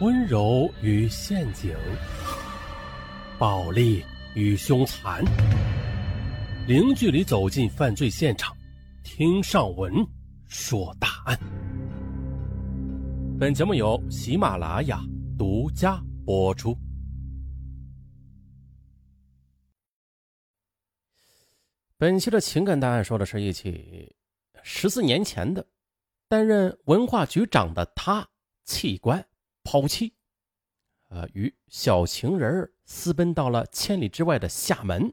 温柔与陷阱，暴力与凶残，零距离走进犯罪现场，听上文说大案。本节目由喜马拉雅独家播出。本期的情感大案说的是一起十四年前的担任文化局长的他弃官。抛弃，呃，与小情人私奔到了千里之外的厦门，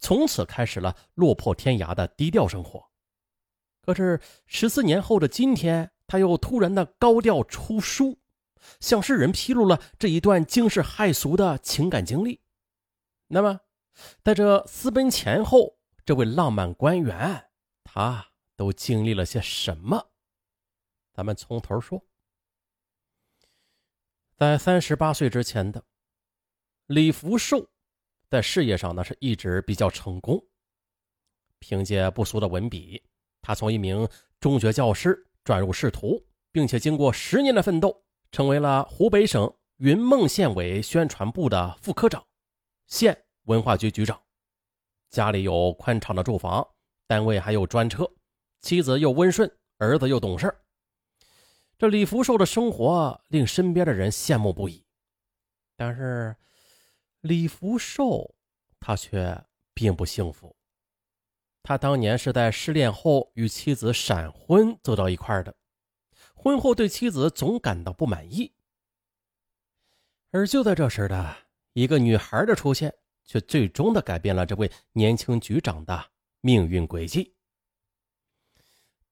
从此开始了落魄天涯的低调生活。可是十四年后的今天，他又突然的高调出书，向世人披露了这一段惊世骇俗的情感经历。那么，在这私奔前后，这位浪漫官员他都经历了些什么？咱们从头说。在三十八岁之前的李福寿，在事业上呢是一直比较成功。凭借不俗的文笔，他从一名中学教师转入仕途，并且经过十年的奋斗，成为了湖北省云梦县委宣传部的副科长、县文化局局长。家里有宽敞的住房，单位还有专车，妻子又温顺，儿子又懂事儿。这李福寿的生活令身边的人羡慕不已，但是李福寿他却并不幸福。他当年是在失恋后与妻子闪婚走到一块的，婚后对妻子总感到不满意。而就在这时的一个女孩的出现，却最终的改变了这位年轻局长的命运轨迹。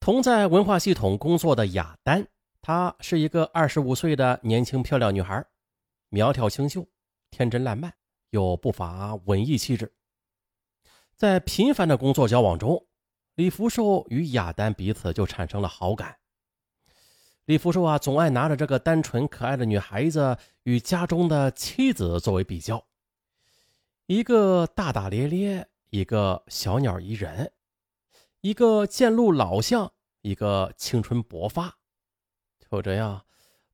同在文化系统工作的雅丹。她是一个二十五岁的年轻漂亮女孩，苗条清秀，天真烂漫，又不乏文艺气质。在频繁的工作交往中，李福寿与雅丹彼此就产生了好感。李福寿啊，总爱拿着这个单纯可爱的女孩子与家中的妻子作为比较，一个大大咧咧，一个小鸟依人，一个渐露老相，一个青春勃发。就这样，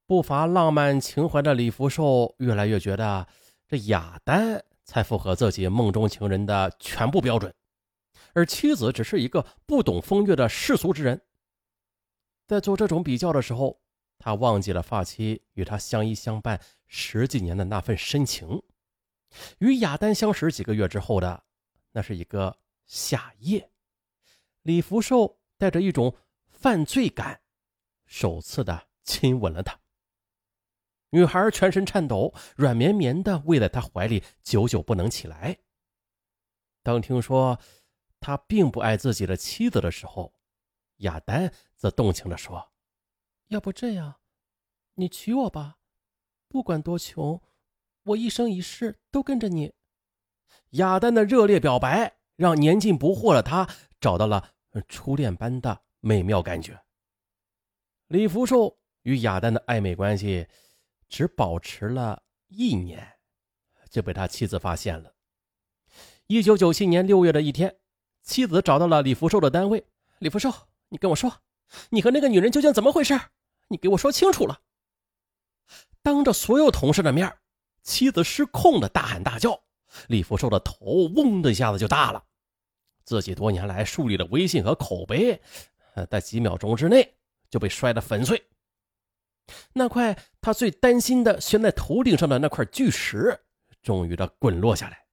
不乏浪漫情怀的李福寿越来越觉得这雅丹才符合自己梦中情人的全部标准，而妻子只是一个不懂风月的世俗之人。在做这种比较的时候，他忘记了发妻与他相依相伴十几年的那份深情。与雅丹相识几个月之后的，那是一个夏夜，李福寿带着一种犯罪感。首次的亲吻了她，女孩全身颤抖，软绵绵的偎在他怀里，久久不能起来。当听说他并不爱自己的妻子的时候，亚丹则动情的说：“要不这样，你娶我吧，不管多穷，我一生一世都跟着你。”亚丹的热烈表白让年近不惑的他找到了初恋般的美妙感觉。李福寿与雅丹的暧昧关系只保持了一年，就被他妻子发现了。一九九七年六月的一天，妻子找到了李福寿的单位。李福寿，你跟我说，你和那个女人究竟怎么回事？你给我说清楚了。当着所有同事的面，妻子失控的大喊大叫。李福寿的头嗡的一下子就大了。自己多年来树立的威信和口碑，在几秒钟之内。就被摔得粉碎。那块他最担心的悬在头顶上的那块巨石，终于的滚落下来。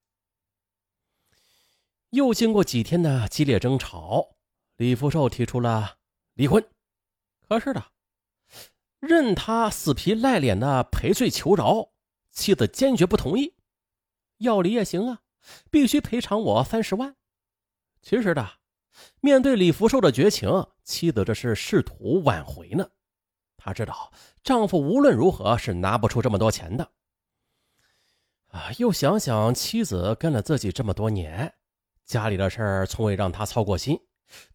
又经过几天的激烈争吵，李福寿提出了离婚。可是的，任他死皮赖脸的赔罪求饶，妻子坚决不同意。要离也行啊，必须赔偿我三十万。其实的。面对李福寿的绝情，妻子这是试图挽回呢。她知道丈夫无论如何是拿不出这么多钱的。啊，又想想妻子跟了自己这么多年，家里的事儿从未让她操过心，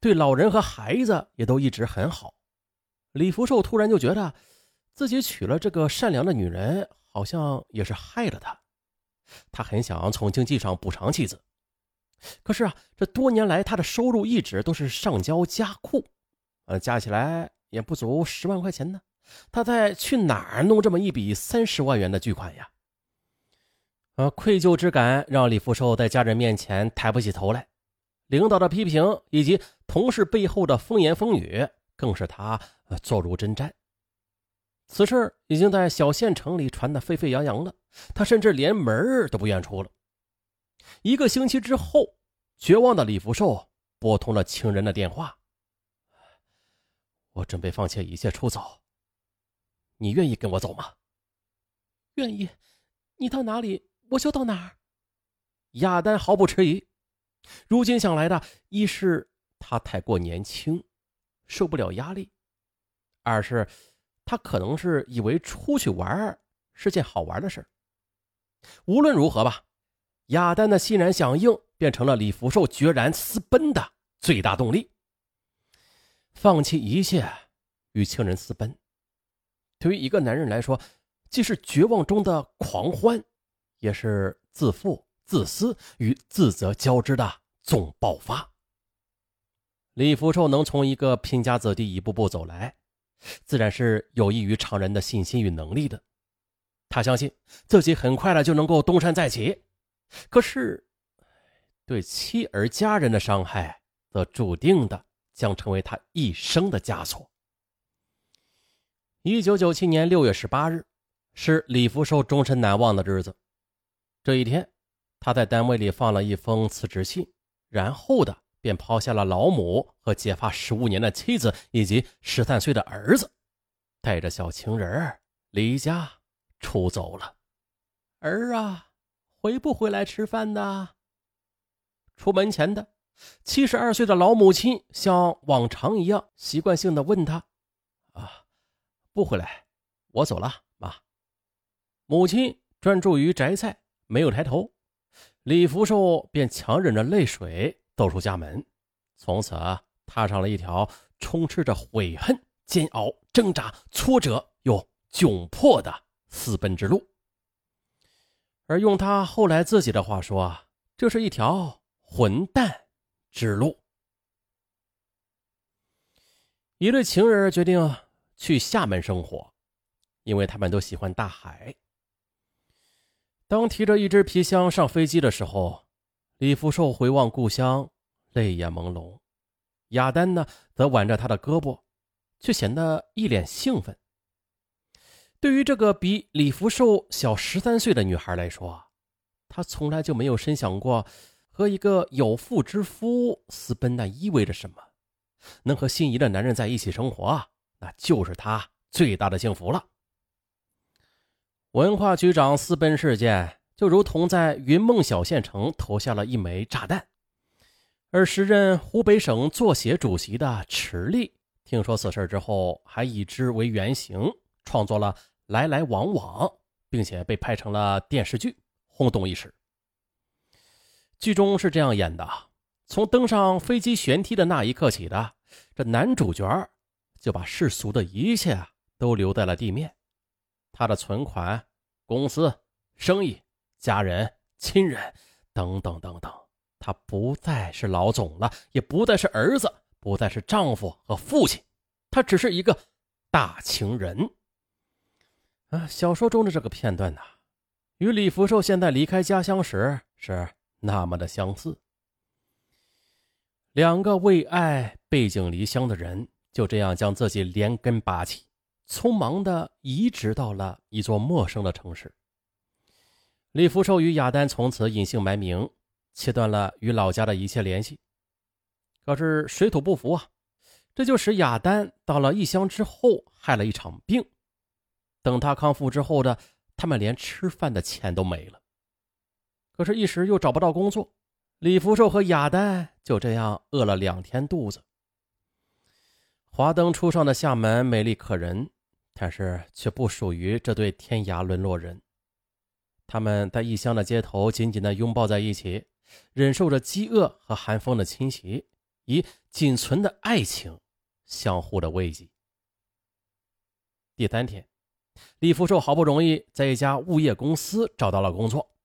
对老人和孩子也都一直很好。李福寿突然就觉得，自己娶了这个善良的女人，好像也是害了他。他很想从经济上补偿妻子。可是啊，这多年来他的收入一直都是上交家库，呃，加起来也不足十万块钱呢，他在去哪儿弄这么一笔三十万元的巨款呀？啊，愧疚之感让李福寿在家人面前抬不起头来，领导的批评以及同事背后的风言风语，更是他坐如针毡。此事已经在小县城里传得沸沸扬扬了，他甚至连门都不愿出了。一个星期之后，绝望的李福寿拨通了情人的电话：“我准备放弃一切出走，你愿意跟我走吗？”“愿意，你到哪里？”我就到哪儿。亚丹毫不迟疑。如今想来的，一是他太过年轻，受不了压力；二是他可能是以为出去玩是件好玩的事无论如何吧，亚丹的欣然响应，变成了李福寿决然私奔的最大动力。放弃一切，与情人私奔，对于一个男人来说，既是绝望中的狂欢。也是自负、自私与自责交织的总爆发。李福寿能从一个贫家子弟一步步走来，自然是有益于常人的信心与能力的。他相信自己很快的就能够东山再起，可是对妻儿家人的伤害，则注定的将成为他一生的枷锁。一九九七年六月十八日，是李福寿终身难忘的日子。这一天，他在单位里放了一封辞职信，然后的便抛下了老母和结发十五年的妻子以及十三岁的儿子，带着小情人离家出走了。儿啊，回不回来吃饭呢？出门前的七十二岁的老母亲像往常一样习惯性的问他：“啊，不回来，我走了，妈。”母亲专注于摘菜。没有抬头，李福寿便强忍着泪水走出家门，从此踏上了一条充斥着悔恨、煎熬、挣扎、挫折又窘迫的私奔之路。而用他后来自己的话说，这是一条混蛋之路。一对情人决定去厦门生活，因为他们都喜欢大海。当提着一只皮箱上飞机的时候，李福寿回望故乡，泪眼朦胧。亚丹呢，则挽着他的胳膊，却显得一脸兴奋。对于这个比李福寿小十三岁的女孩来说，她从来就没有深想过和一个有妇之夫私奔那意味着什么。能和心仪的男人在一起生活，那就是她最大的幸福了。文化局长私奔事件就如同在云梦小县城投下了一枚炸弹，而时任湖北省作协主席的池莉听说此事之后，还以之为原型创作了《来来往往》，并且被拍成了电视剧，轰动一时。剧中是这样演的：从登上飞机舷梯的那一刻起的，这男主角就把世俗的一切都留在了地面。他的存款、公司、生意、家人、亲人等等等等，他不再是老总了，也不再是儿子，不再是丈夫和父亲，他只是一个大情人。啊，小说中的这个片段呐，与李福寿现在离开家乡时是那么的相似。两个为爱背井离乡的人，就这样将自己连根拔起。匆忙的移植到了一座陌生的城市。李福寿与亚丹从此隐姓埋名，切断了与老家的一切联系。可是水土不服啊，这就使亚丹到了异乡之后害了一场病。等他康复之后的，他们连吃饭的钱都没了。可是，一时又找不到工作，李福寿和亚丹就这样饿了两天肚子。华灯初上的厦门美丽可人。但是却不属于这对天涯沦落人。他们在异乡的街头紧紧地拥抱在一起，忍受着饥饿和寒风的侵袭，以仅存的爱情相互的慰藉。第三天，李福寿好不容易在一家物业公司找到了工作，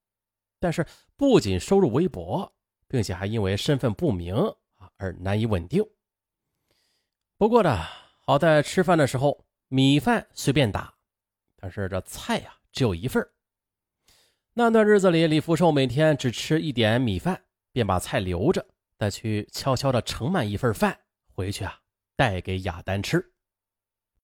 但是不仅收入微薄，并且还因为身份不明啊而难以稳定。不过呢，好在吃饭的时候。米饭随便打，但是这菜呀只有一份那段日子里，李福寿每天只吃一点米饭，便把菜留着，再去悄悄的盛满一份饭回去啊，带给雅丹吃。